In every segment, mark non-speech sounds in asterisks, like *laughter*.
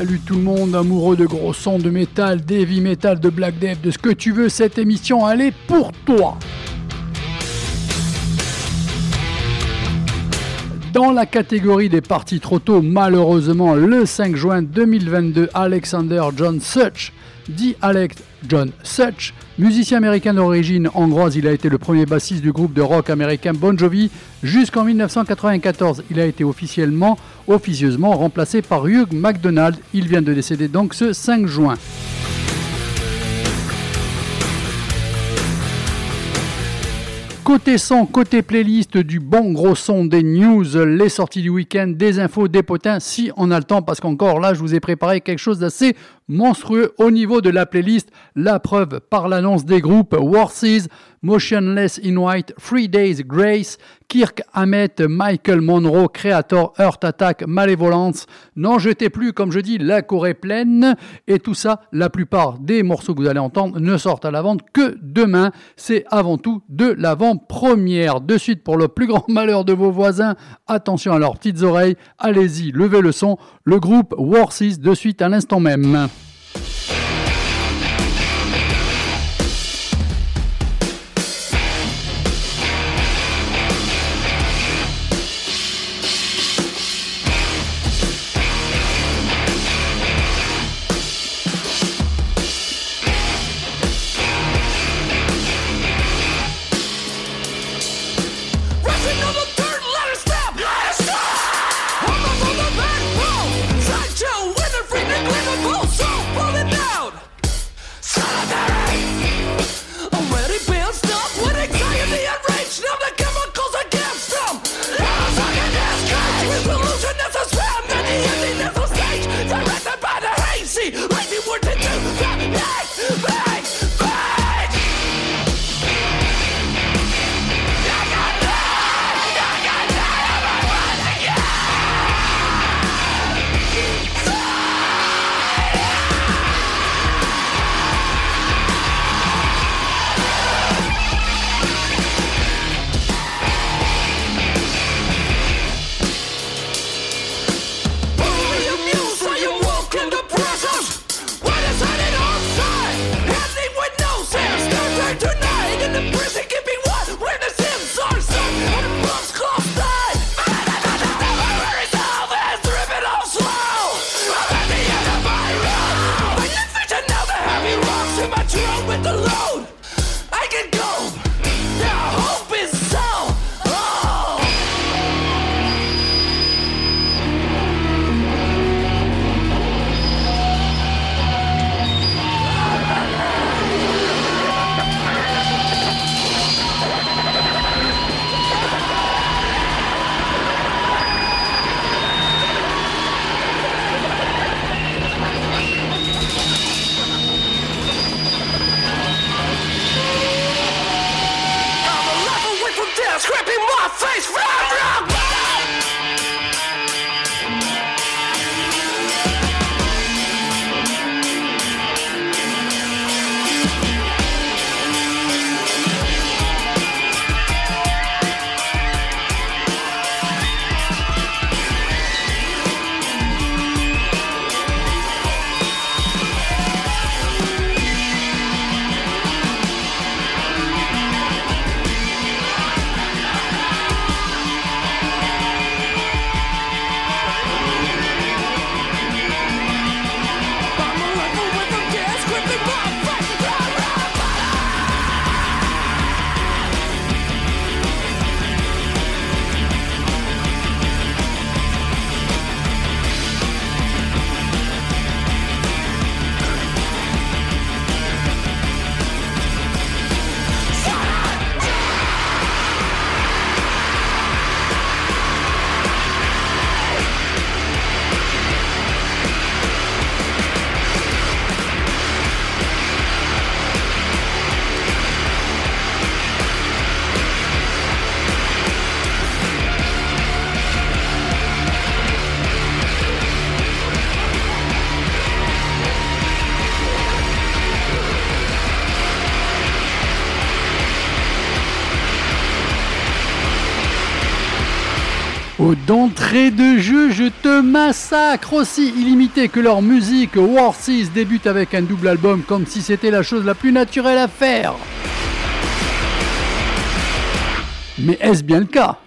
Salut tout le monde, amoureux de gros sons, de métal, d'heavy metal, de black death, de ce que tu veux, cette émission, elle est pour toi. Dans la catégorie des parties trop tôt, malheureusement, le 5 juin 2022, Alexander John Such, dit Alex John Such, musicien américain d'origine hongroise, il a été le premier bassiste du groupe de rock américain Bon Jovi jusqu'en 1994. Il a été officiellement, officieusement remplacé par Hugh MacDonald. Il vient de décéder donc ce 5 juin. Côté son, côté playlist du bon gros son des news, les sorties du week-end, des infos, des potins, si on a le temps, parce qu'encore là, je vous ai préparé quelque chose d'assez monstrueux au niveau de la playlist. La preuve par l'annonce des groupes Warses, Motionless in White, Three Days Grace, Kirk Hammett, Michael Monroe, Creator, Earth Attack, Malevolence. N'en jetez plus, comme je dis, la est pleine. Et tout ça, la plupart des morceaux que vous allez entendre ne sortent à la vente que demain. C'est avant tout de l'avant-première. De suite, pour le plus grand *laughs* malheur de vos voisins, attention à leurs petites oreilles. Allez-y, levez le son. Le groupe Warses, de suite à l'instant même. D'entrée de jeu, je te massacre aussi illimité que leur musique. War 6 débute avec un double album comme si c'était la chose la plus naturelle à faire. Mais est-ce bien le cas?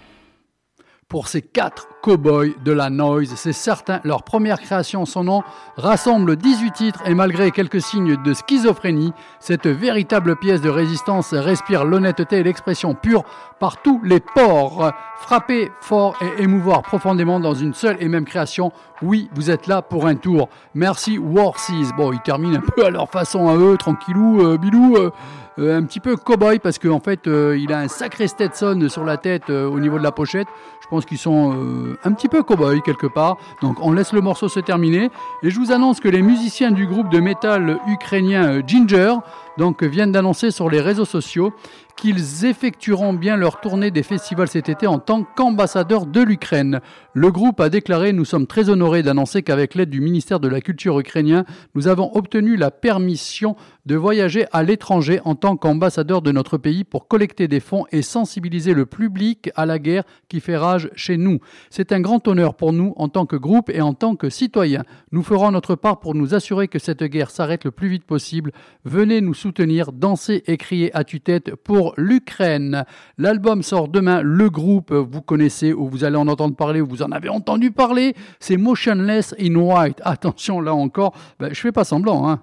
Pour ces quatre Cowboys de la Noise. C'est certain, leur première création, son nom, rassemble 18 titres et malgré quelques signes de schizophrénie, cette véritable pièce de résistance respire l'honnêteté et l'expression pure par tous les ports. Frapper fort et émouvoir profondément dans une seule et même création, oui, vous êtes là pour un tour. Merci Warseas. Bon, ils terminent un peu à leur façon à eux, tranquillou, euh, bilou. Euh, euh, un petit peu cowboy parce qu'en fait il a un sacré Stetson sur la tête au niveau de la pochette. Je pense qu'ils sont un petit peu cow-boy quelque part. Donc on laisse le morceau se terminer. Et je vous annonce que les musiciens du groupe de métal ukrainien euh, Ginger donc, viennent d'annoncer sur les réseaux sociaux qu'ils effectueront bien leur tournée des festivals cet été en tant qu'ambassadeurs de l'Ukraine. Le groupe a déclaré Nous sommes très honorés d'annoncer qu'avec l'aide du ministère de la Culture ukrainien, nous avons obtenu la permission de voyager à l'étranger en tant qu'ambassadeur de notre pays pour collecter des fonds et sensibiliser le public à la guerre qui fait rage chez nous. C'est un grand honneur pour nous en tant que groupe et en tant que citoyens. Nous ferons notre part pour nous assurer que cette guerre s'arrête le plus vite possible. Venez nous soutenir, danser et crier à tue-tête pour l'Ukraine. L'album sort demain. Le groupe, vous connaissez ou vous allez en entendre parler ou vous en avez entendu parler, c'est Motionless in White. Attention là encore, ben, je fais pas semblant. Hein.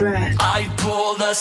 I pull the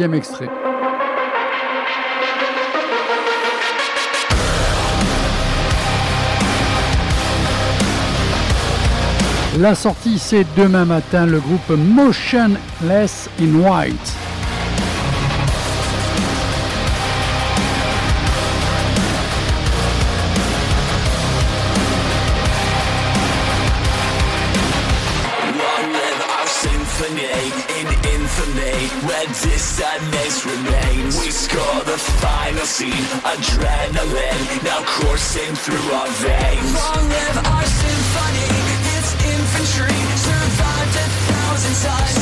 Extrait. La sortie c'est demain matin le groupe Motionless in White. Sadness remains. We score the final scene. Adrenaline now coursing through our veins. Long live our symphony It's infantry. Survived a thousand times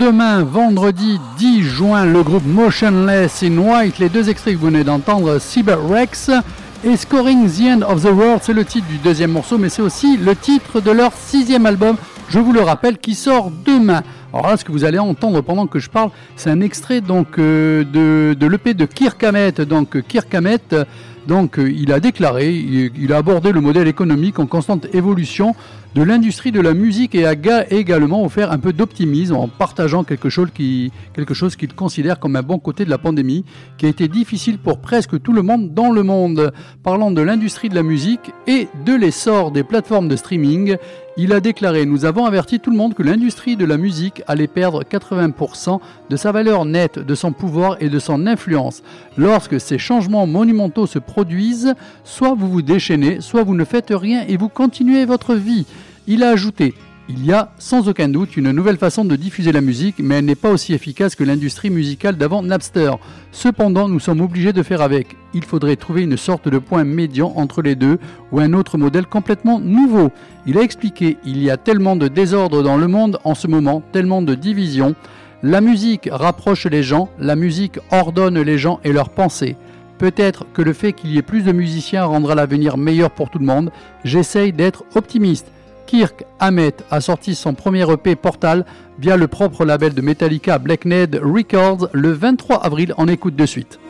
demain, vendredi 10 juin, le groupe Motionless in White. Les deux extraits que vous venez d'entendre, Cyber Rex et Scoring the End of the World, c'est le titre du deuxième morceau, mais c'est aussi le titre de leur sixième album, je vous le rappelle, qui sort demain. Alors là, ce que vous allez entendre pendant que je parle, c'est un extrait donc euh, de, l'EP de Kirk Hammett. Donc Kirk Hammett, donc il a déclaré, il a abordé le modèle économique en constante évolution de l'industrie de la musique et a également offert un peu d'optimisme en partageant quelque chose qu'il considère comme un bon côté de la pandémie qui a été difficile pour presque tout le monde dans le monde. Parlant de l'industrie de la musique et de l'essor des plateformes de streaming, il a déclaré Nous avons averti tout le monde que l'industrie de la musique allait perdre 80% de sa valeur nette, de son pouvoir et de son influence. Lorsque ces changements monumentaux se produisent, soit vous vous déchaînez, soit vous ne faites rien et vous continuez votre vie. Il a ajouté il y a sans aucun doute une nouvelle façon de diffuser la musique, mais elle n'est pas aussi efficace que l'industrie musicale d'avant Napster. Cependant, nous sommes obligés de faire avec. Il faudrait trouver une sorte de point médian entre les deux ou un autre modèle complètement nouveau. Il a expliqué il y a tellement de désordre dans le monde en ce moment, tellement de divisions. La musique rapproche les gens, la musique ordonne les gens et leurs pensées. Peut-être que le fait qu'il y ait plus de musiciens rendra l'avenir meilleur pour tout le monde. J'essaye d'être optimiste. Kirk Hammett a sorti son premier EP Portal via le propre label de Metallica Blackned Records le 23 avril. En écoute de suite.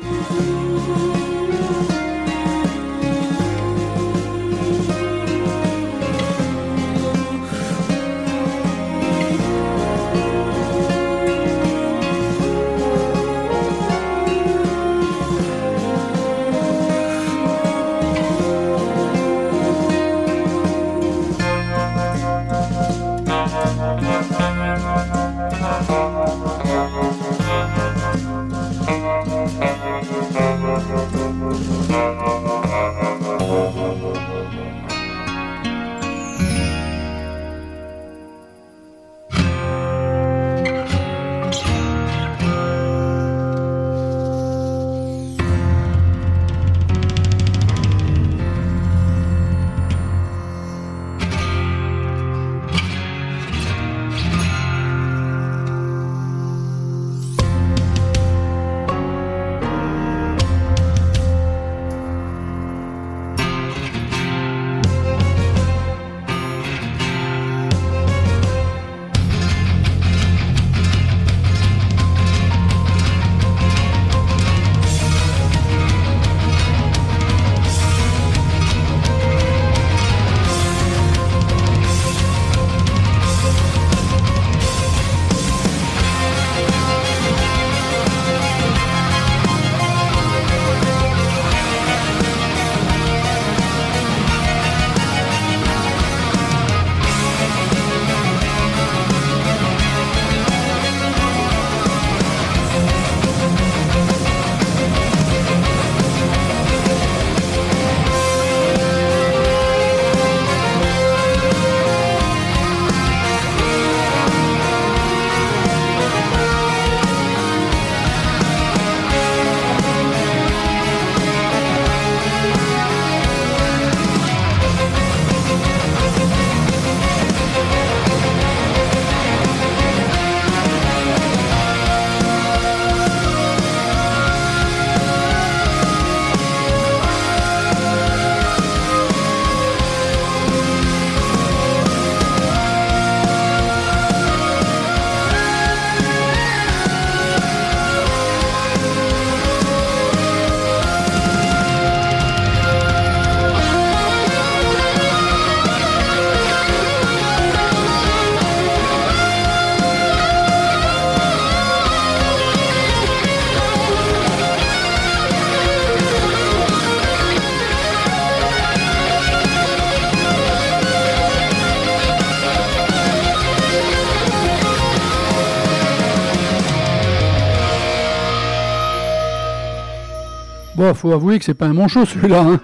Faut avouer que c'est pas un manchot celui-là. Hein.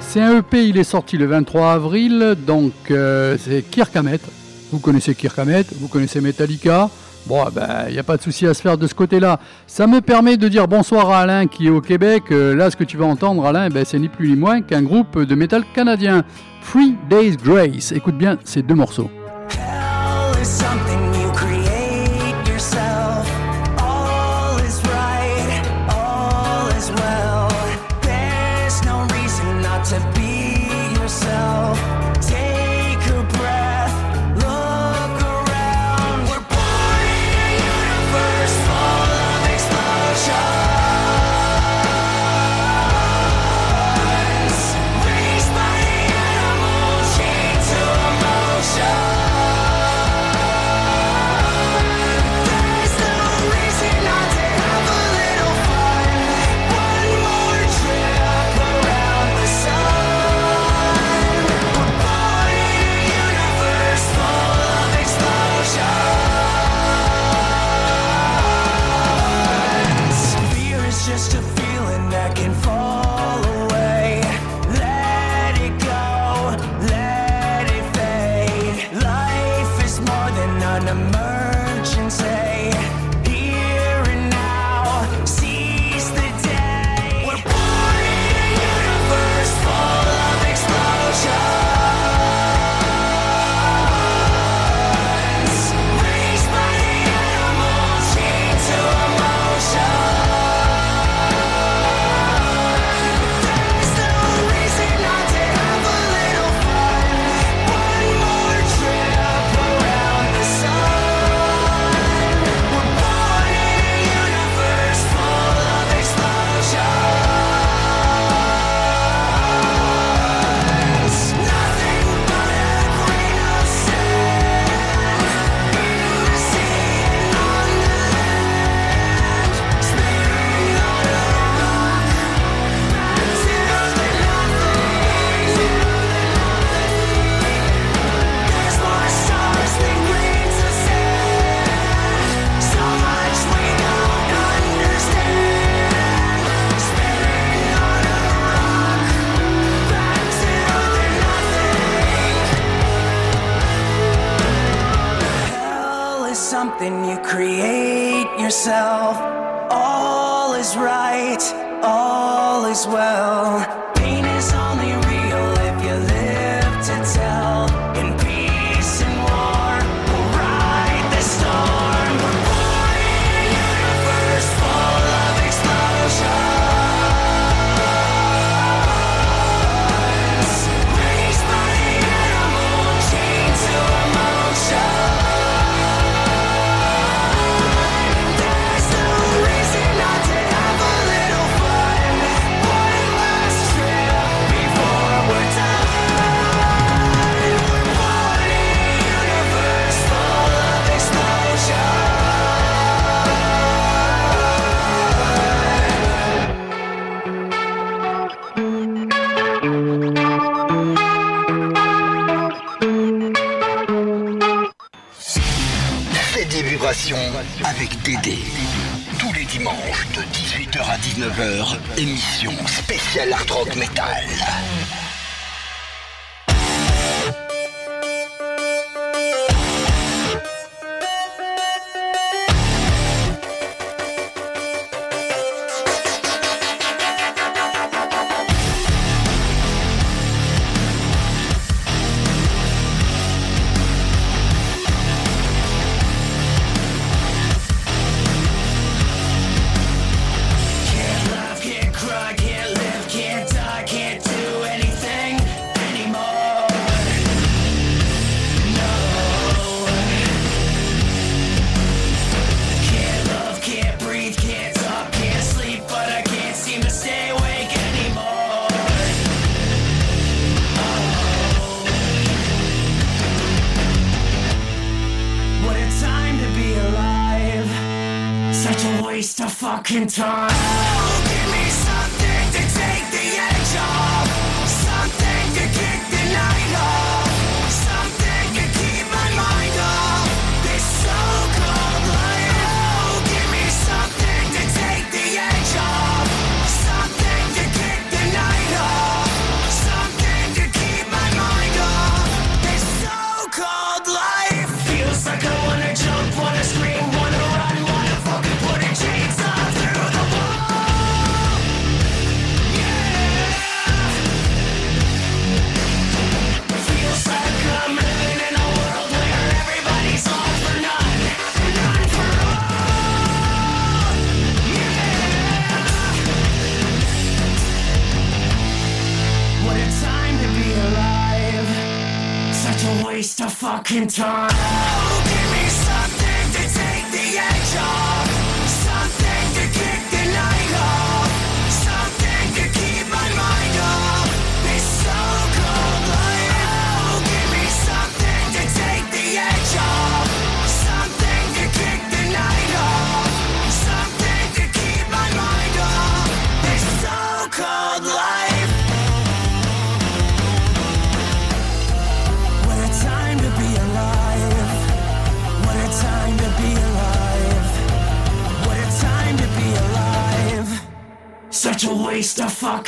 C'est un EP, il est sorti le 23 avril, donc euh, c'est Kirk Hammett. Vous connaissez Kirk Hammett, vous connaissez Metallica. Bon, il ben, n'y a pas de souci à se faire de ce côté-là. Ça me permet de dire bonsoir à Alain qui est au Québec. Euh, là, ce que tu vas entendre, Alain, ben, c'est ni plus ni moins qu'un groupe de métal canadien. Three Days Grace. Écoute bien ces deux morceaux. in time. in time.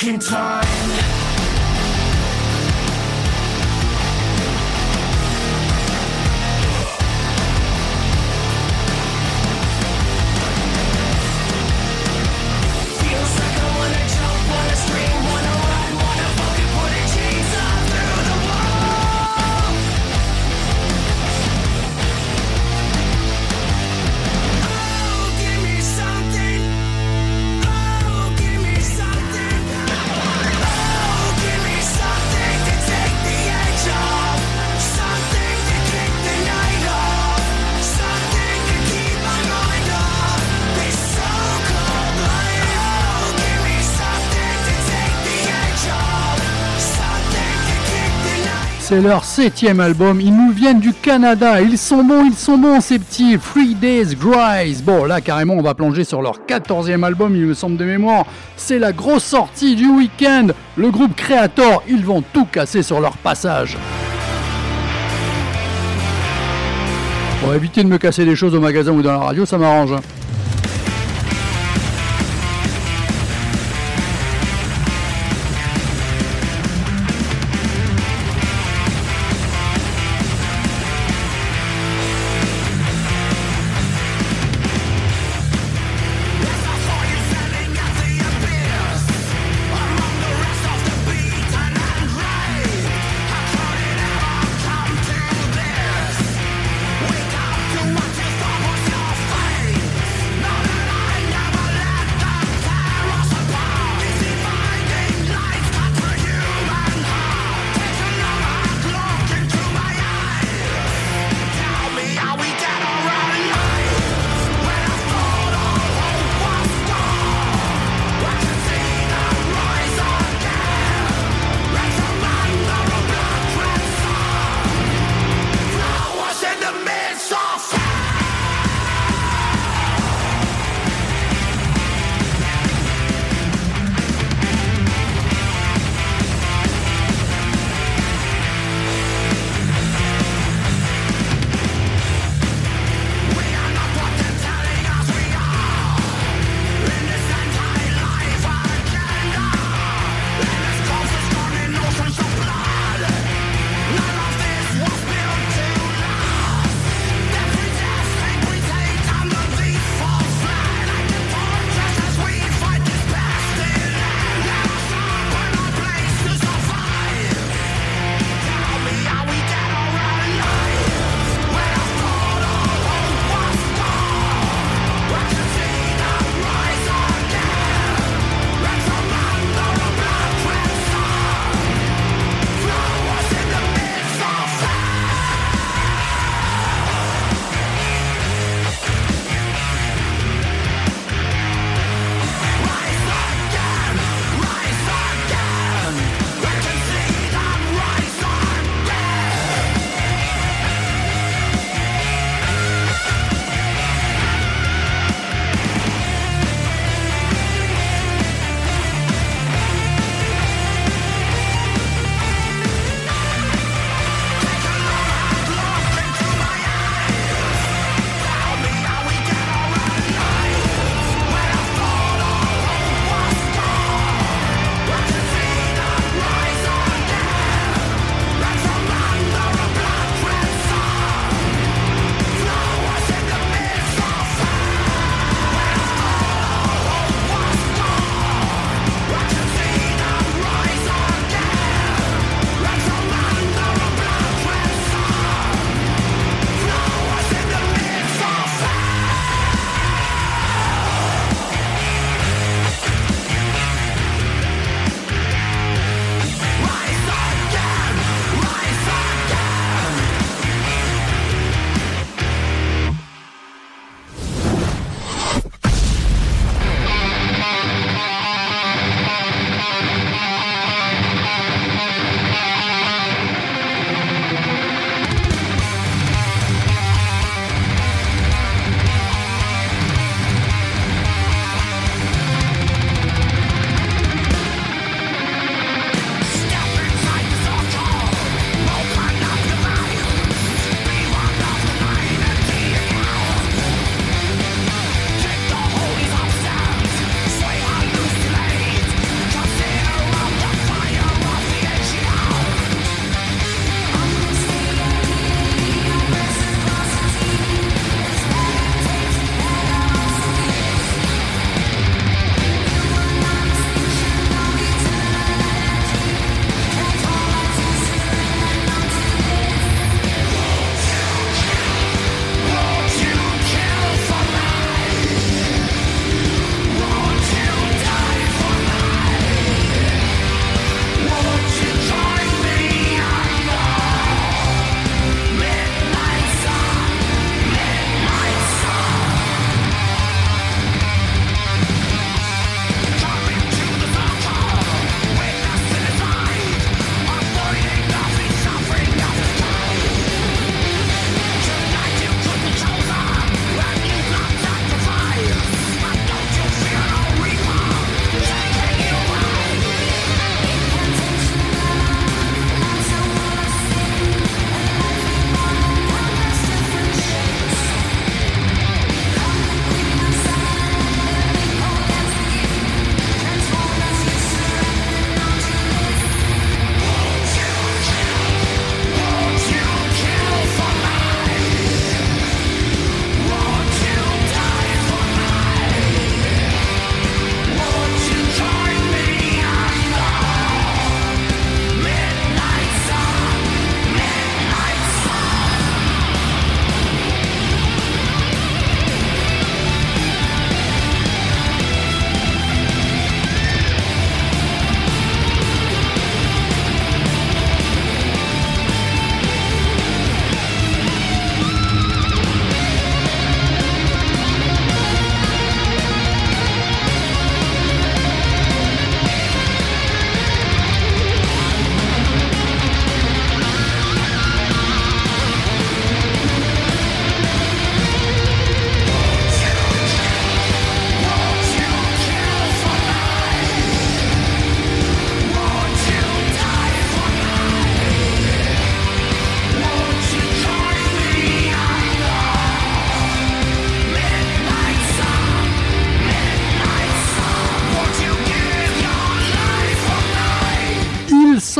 in time. c'est leur septième album. Ils nous viennent du Canada. Ils sont bons, ils sont bons, ces petits. Three Days Grise. Bon, là, carrément, on va plonger sur leur quatorzième album, il me semble de mémoire. C'est la grosse sortie du week-end. Le groupe Creator, ils vont tout casser sur leur passage. Bon, éviter de me casser des choses au magasin ou dans la radio, ça m'arrange. Hein.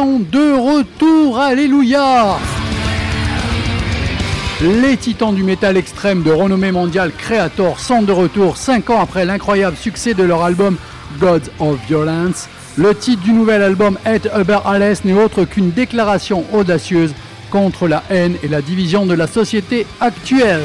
De retour, alléluia. Les titans du métal extrême de renommée mondiale Creator sont de retour 5 ans après l'incroyable succès de leur album Gods of Violence. Le titre du nouvel album Ed Uber Alles n'est autre qu'une déclaration audacieuse contre la haine et la division de la société actuelle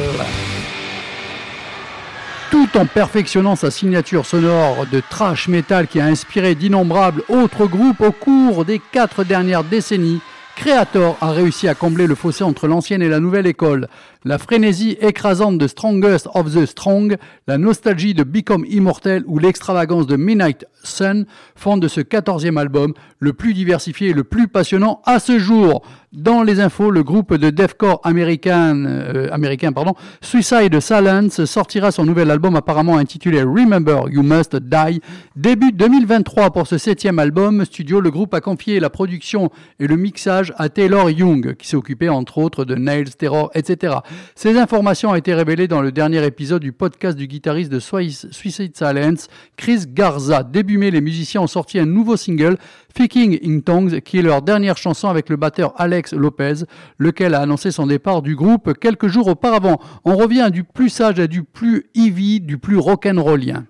tout en perfectionnant sa signature sonore de trash metal qui a inspiré d'innombrables autres groupes au cours des quatre dernières décennies. Creator a réussi à combler le fossé entre l'ancienne et la nouvelle école. La frénésie écrasante de Strongest of the Strong, la nostalgie de Become Immortal ou l'extravagance de Midnight Sun font de ce quatorzième album le plus diversifié et le plus passionnant à ce jour. Dans les infos, le groupe de deathcore américain, euh, Suicide Silence sortira son nouvel album apparemment intitulé Remember You Must Die. Début 2023 pour ce septième album studio, le groupe a confié la production et le mixage à Taylor Young, qui s'est occupé entre autres de Nails, Terror, etc. Ces informations ont été révélées dans le dernier épisode du podcast du guitariste de Suicide Silence, Chris Garza. Début mai, les musiciens ont sorti un nouveau single, Faking in Tongues, qui est leur dernière chanson avec le batteur Alex Lopez, lequel a annoncé son départ du groupe quelques jours auparavant. On revient du plus sage à du plus heavy, du plus rock'n'rollien.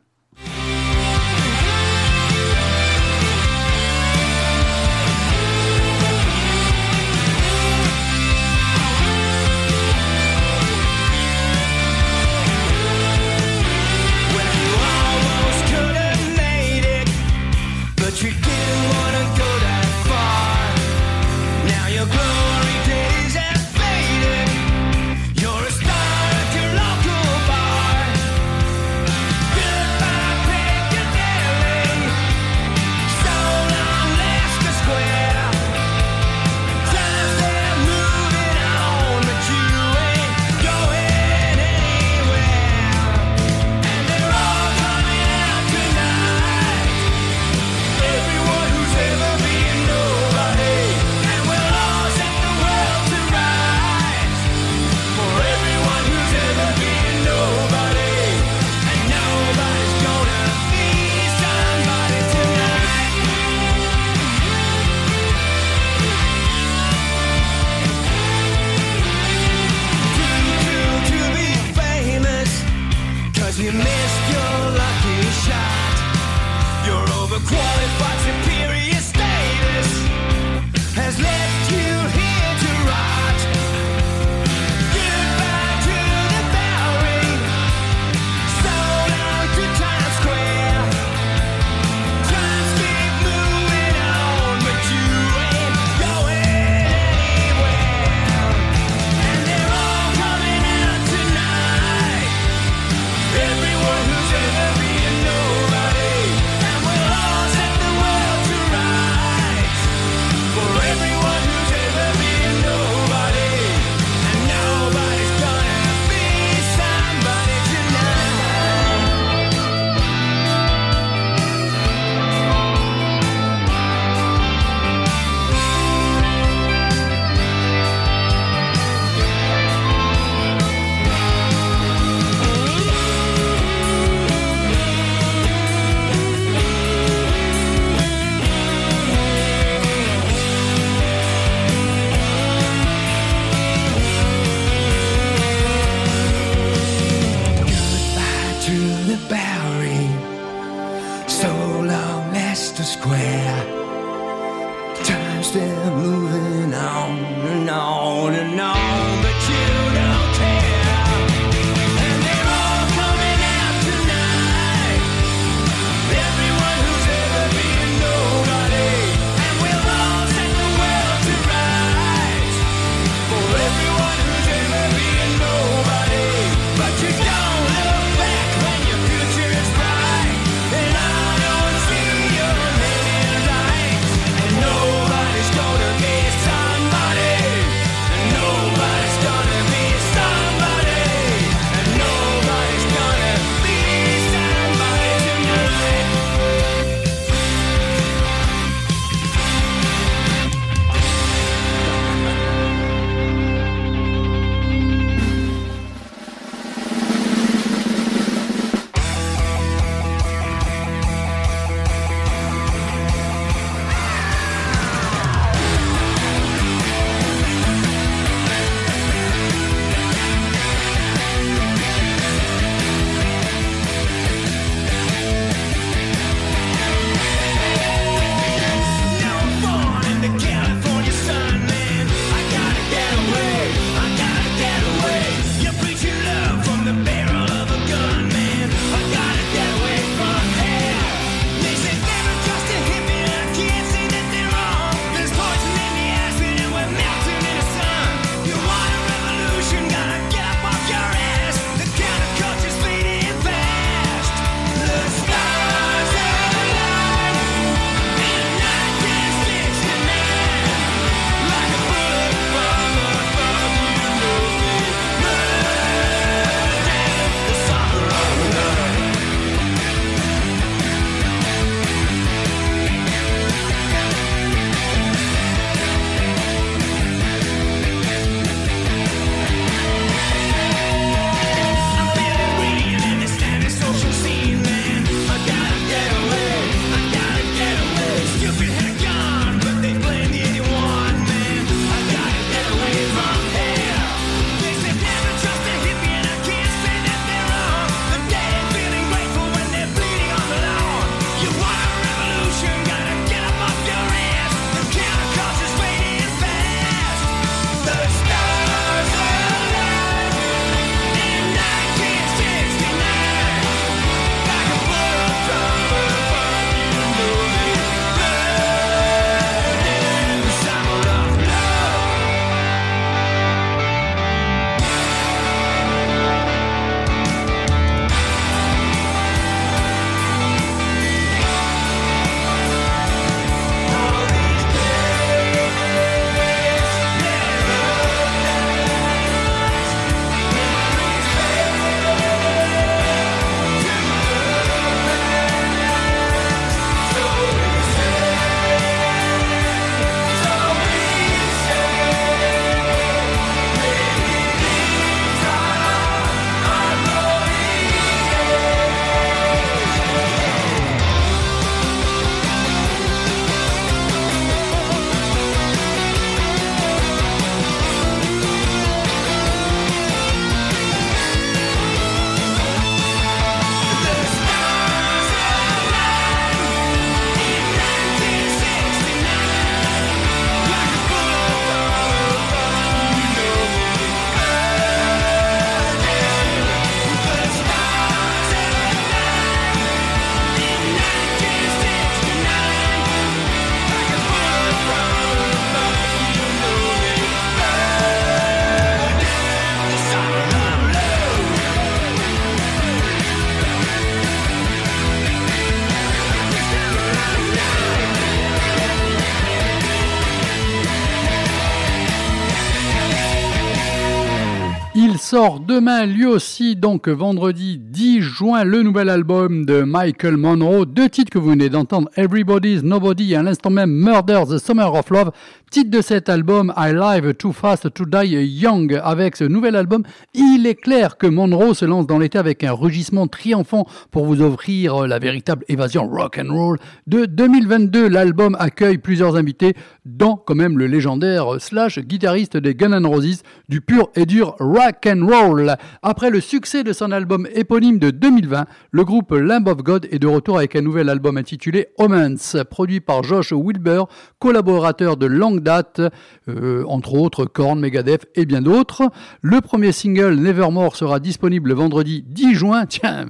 Demain, lui aussi, donc vendredi 10 juin, le nouvel album de Michael Monroe. Deux titres que vous venez d'entendre, Everybody's Nobody et à l'instant même Murder, The Summer of Love. Titre de cet album, I Live Too Fast to Die Young. Avec ce nouvel album, il est clair que Monroe se lance dans l'été avec un rugissement triomphant pour vous offrir la véritable évasion rock and roll de 2022. L'album accueille plusieurs invités, dont quand même le légendaire slash guitariste des Guns N' Roses, du pur et dur rock and roll. Après le succès de son album éponyme de 2020, le groupe Lamb of God est de retour avec un nouvel album intitulé Omens, produit par Josh Wilbur, collaborateur de longue date, euh, entre autres Korn, Megadeth et bien d'autres. Le premier single Nevermore sera disponible le vendredi 10 juin, *laughs* tiens,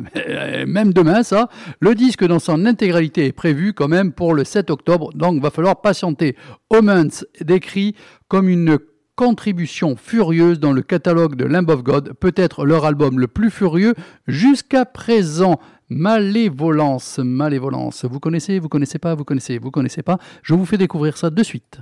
même demain ça. Le disque dans son intégralité est prévu quand même pour le 7 octobre, donc va falloir patienter. Omens décrit comme une contribution furieuse dans le catalogue de Lamb of God, peut-être leur album le plus furieux jusqu'à présent. Malévolence, Malévolence. Vous connaissez, vous connaissez pas, vous connaissez, vous connaissez pas. Je vous fais découvrir ça de suite.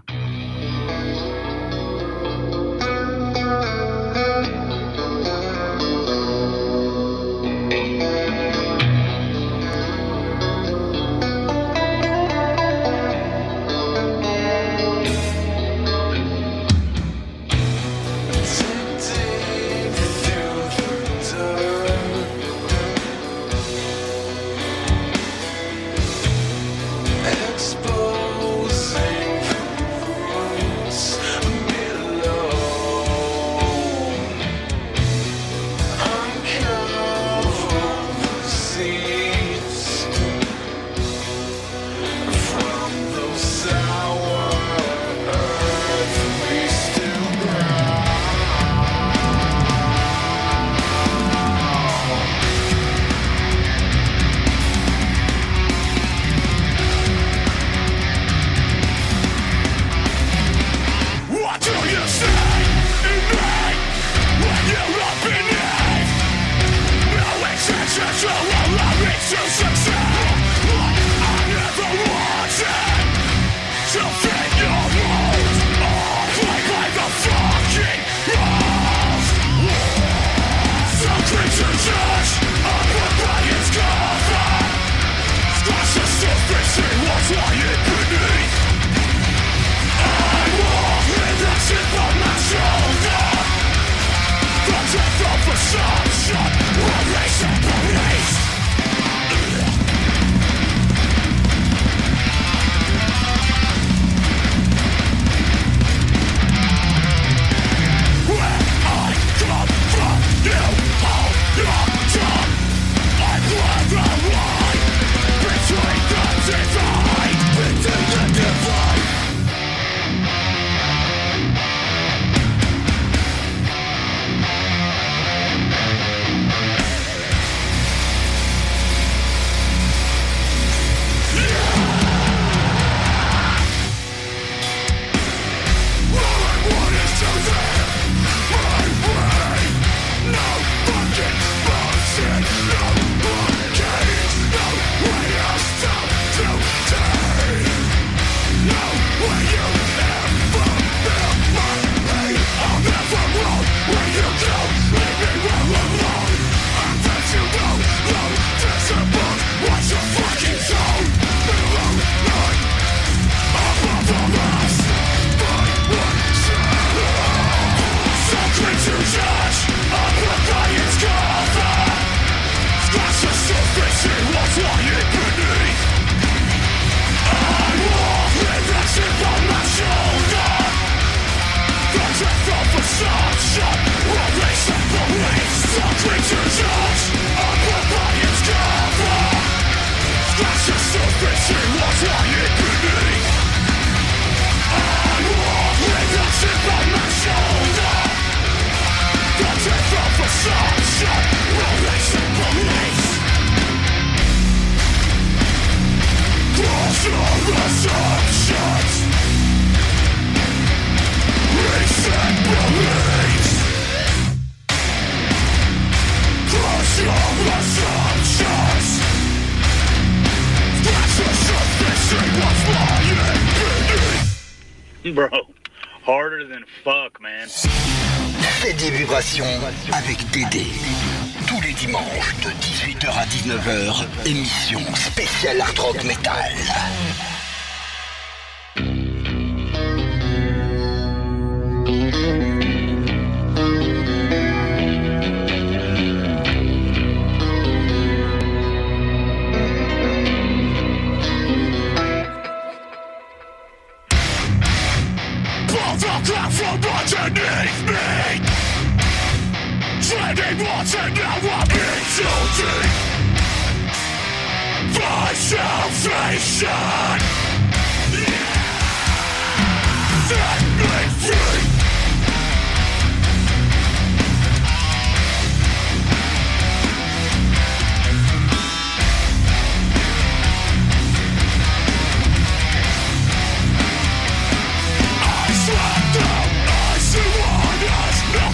Underneath me Treading water now I'm in too deep My salvation yeah. Set me free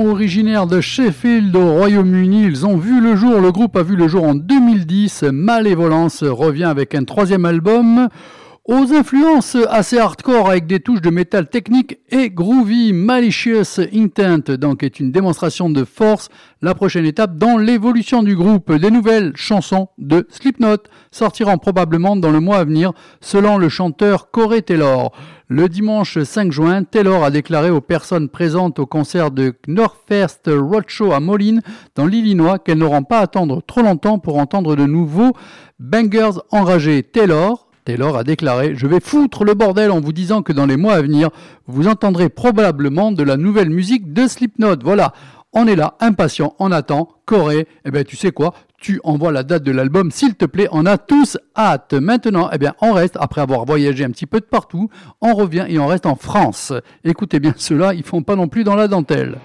originaires de Sheffield au Royaume-Uni. Ils ont vu le jour, le groupe a vu le jour en 2010. Malévolence revient avec un troisième album Aux influences assez hardcore avec des touches de métal technique et groovy, Malicious Intent donc est une démonstration de force, la prochaine étape dans l'évolution du groupe. Des nouvelles chansons de Slipknot sortiront probablement dans le mois à venir selon le chanteur Corey Taylor. Le dimanche 5 juin, Taylor a déclaré aux personnes présentes au concert de Northwest Roadshow à Moline, dans l'Illinois, qu'elles n'auront pas à attendre trop longtemps pour entendre de nouveaux bangers enragés. Taylor, Taylor a déclaré Je vais foutre le bordel en vous disant que dans les mois à venir, vous entendrez probablement de la nouvelle musique de Slipknot. Voilà, on est là, impatient, on attend. Corée, eh ben tu sais quoi Tu envoies la date de l'album, s'il te plaît, on a tous hâte. Maintenant, eh bien, on reste, après avoir voyagé un petit peu de partout, on revient et on reste en France. Écoutez bien cela, ils font pas non plus dans la dentelle.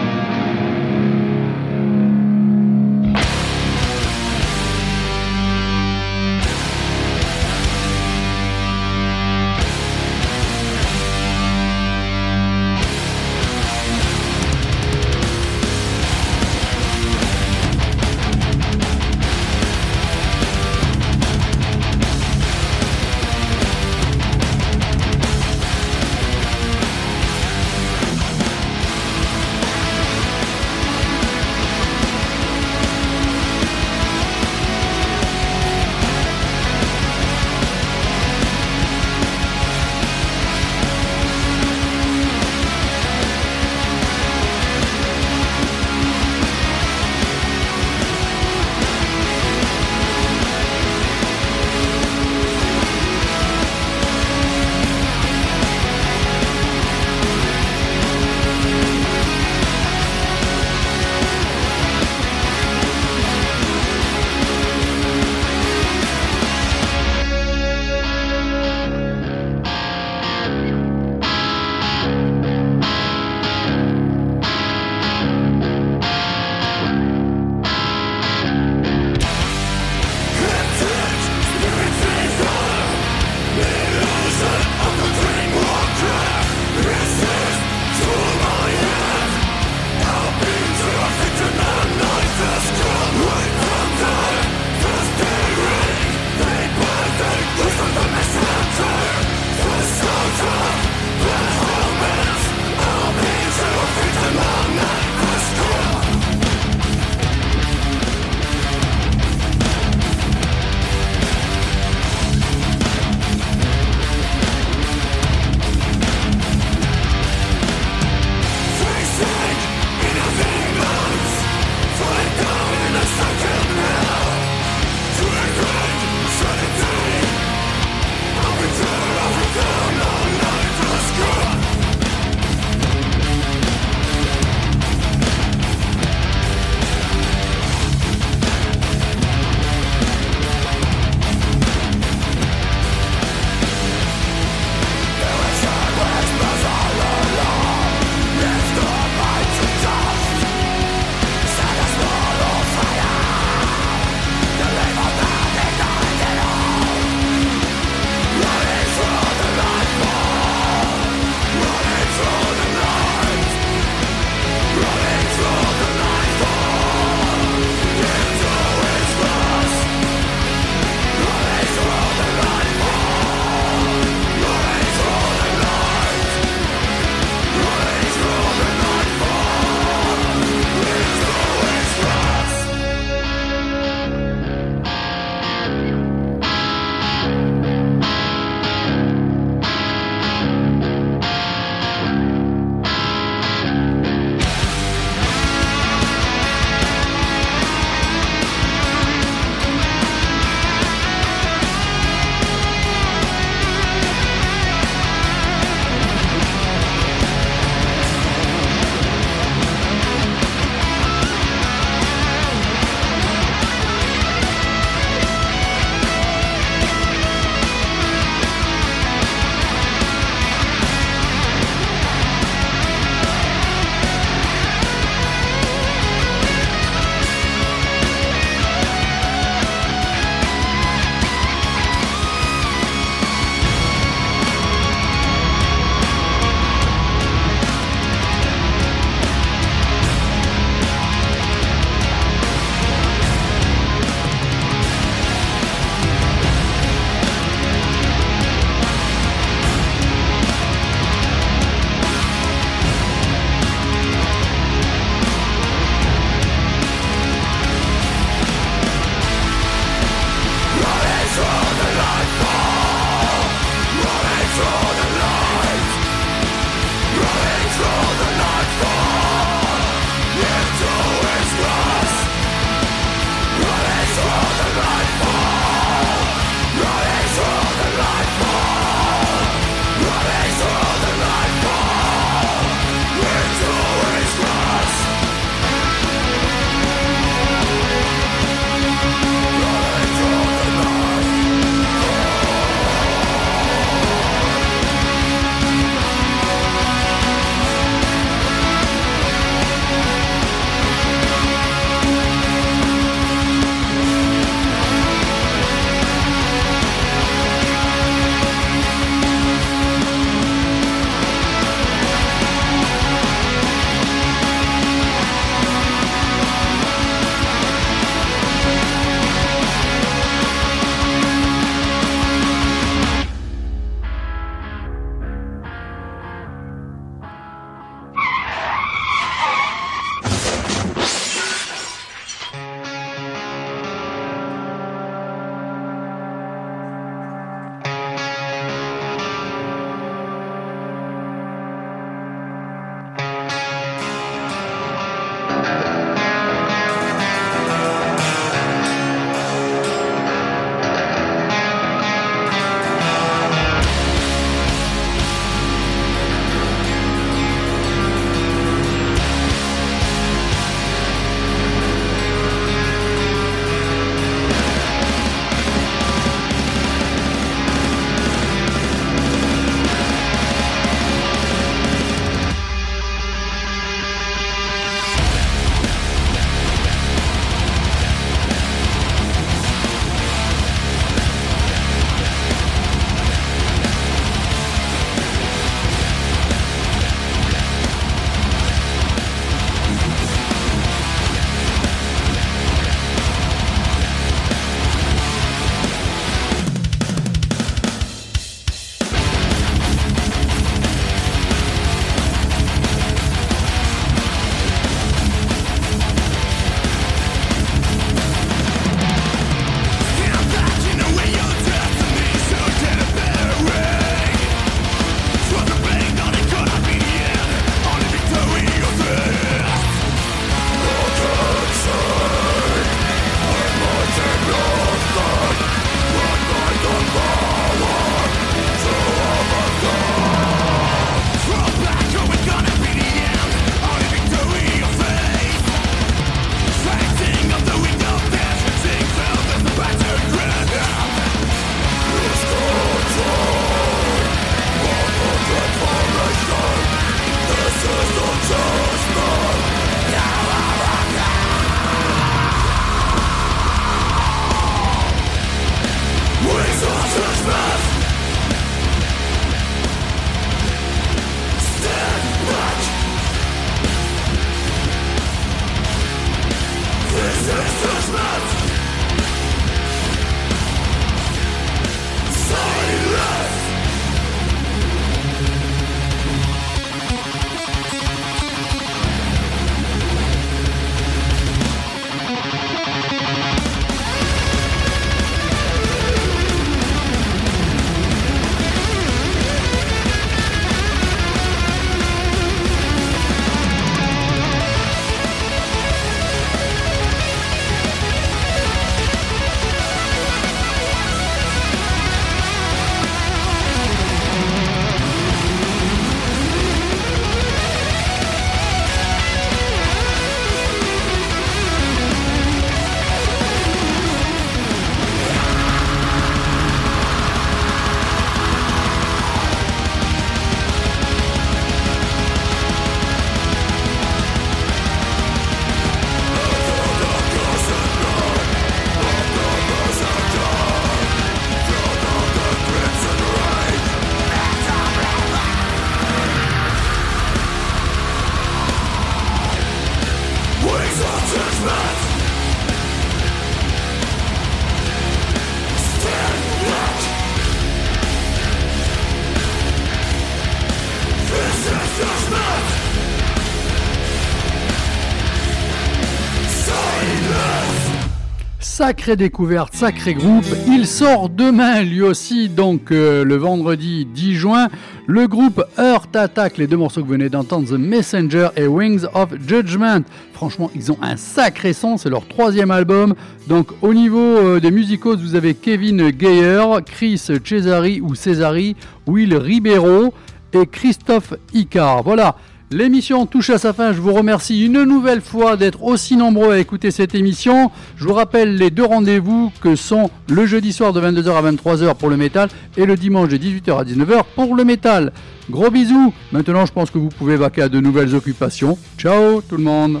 Sacrée découverte, sacré groupe. Il sort demain lui aussi, donc euh, le vendredi 10 juin. Le groupe Earth Attack, les deux morceaux que vous venez d'entendre, The Messenger et Wings of Judgment. Franchement, ils ont un sacré son, c'est leur troisième album. Donc au niveau euh, des musicos, vous avez Kevin Geyer, Chris Cesari ou Cesari, Will Ribeiro et Christophe Icard. Voilà. L'émission touche à sa fin. Je vous remercie une nouvelle fois d'être aussi nombreux à écouter cette émission. Je vous rappelle les deux rendez-vous que sont le jeudi soir de 22h à 23h pour le métal et le dimanche de 18h à 19h pour le métal. Gros bisous. Maintenant, je pense que vous pouvez vaquer à de nouvelles occupations. Ciao tout le monde.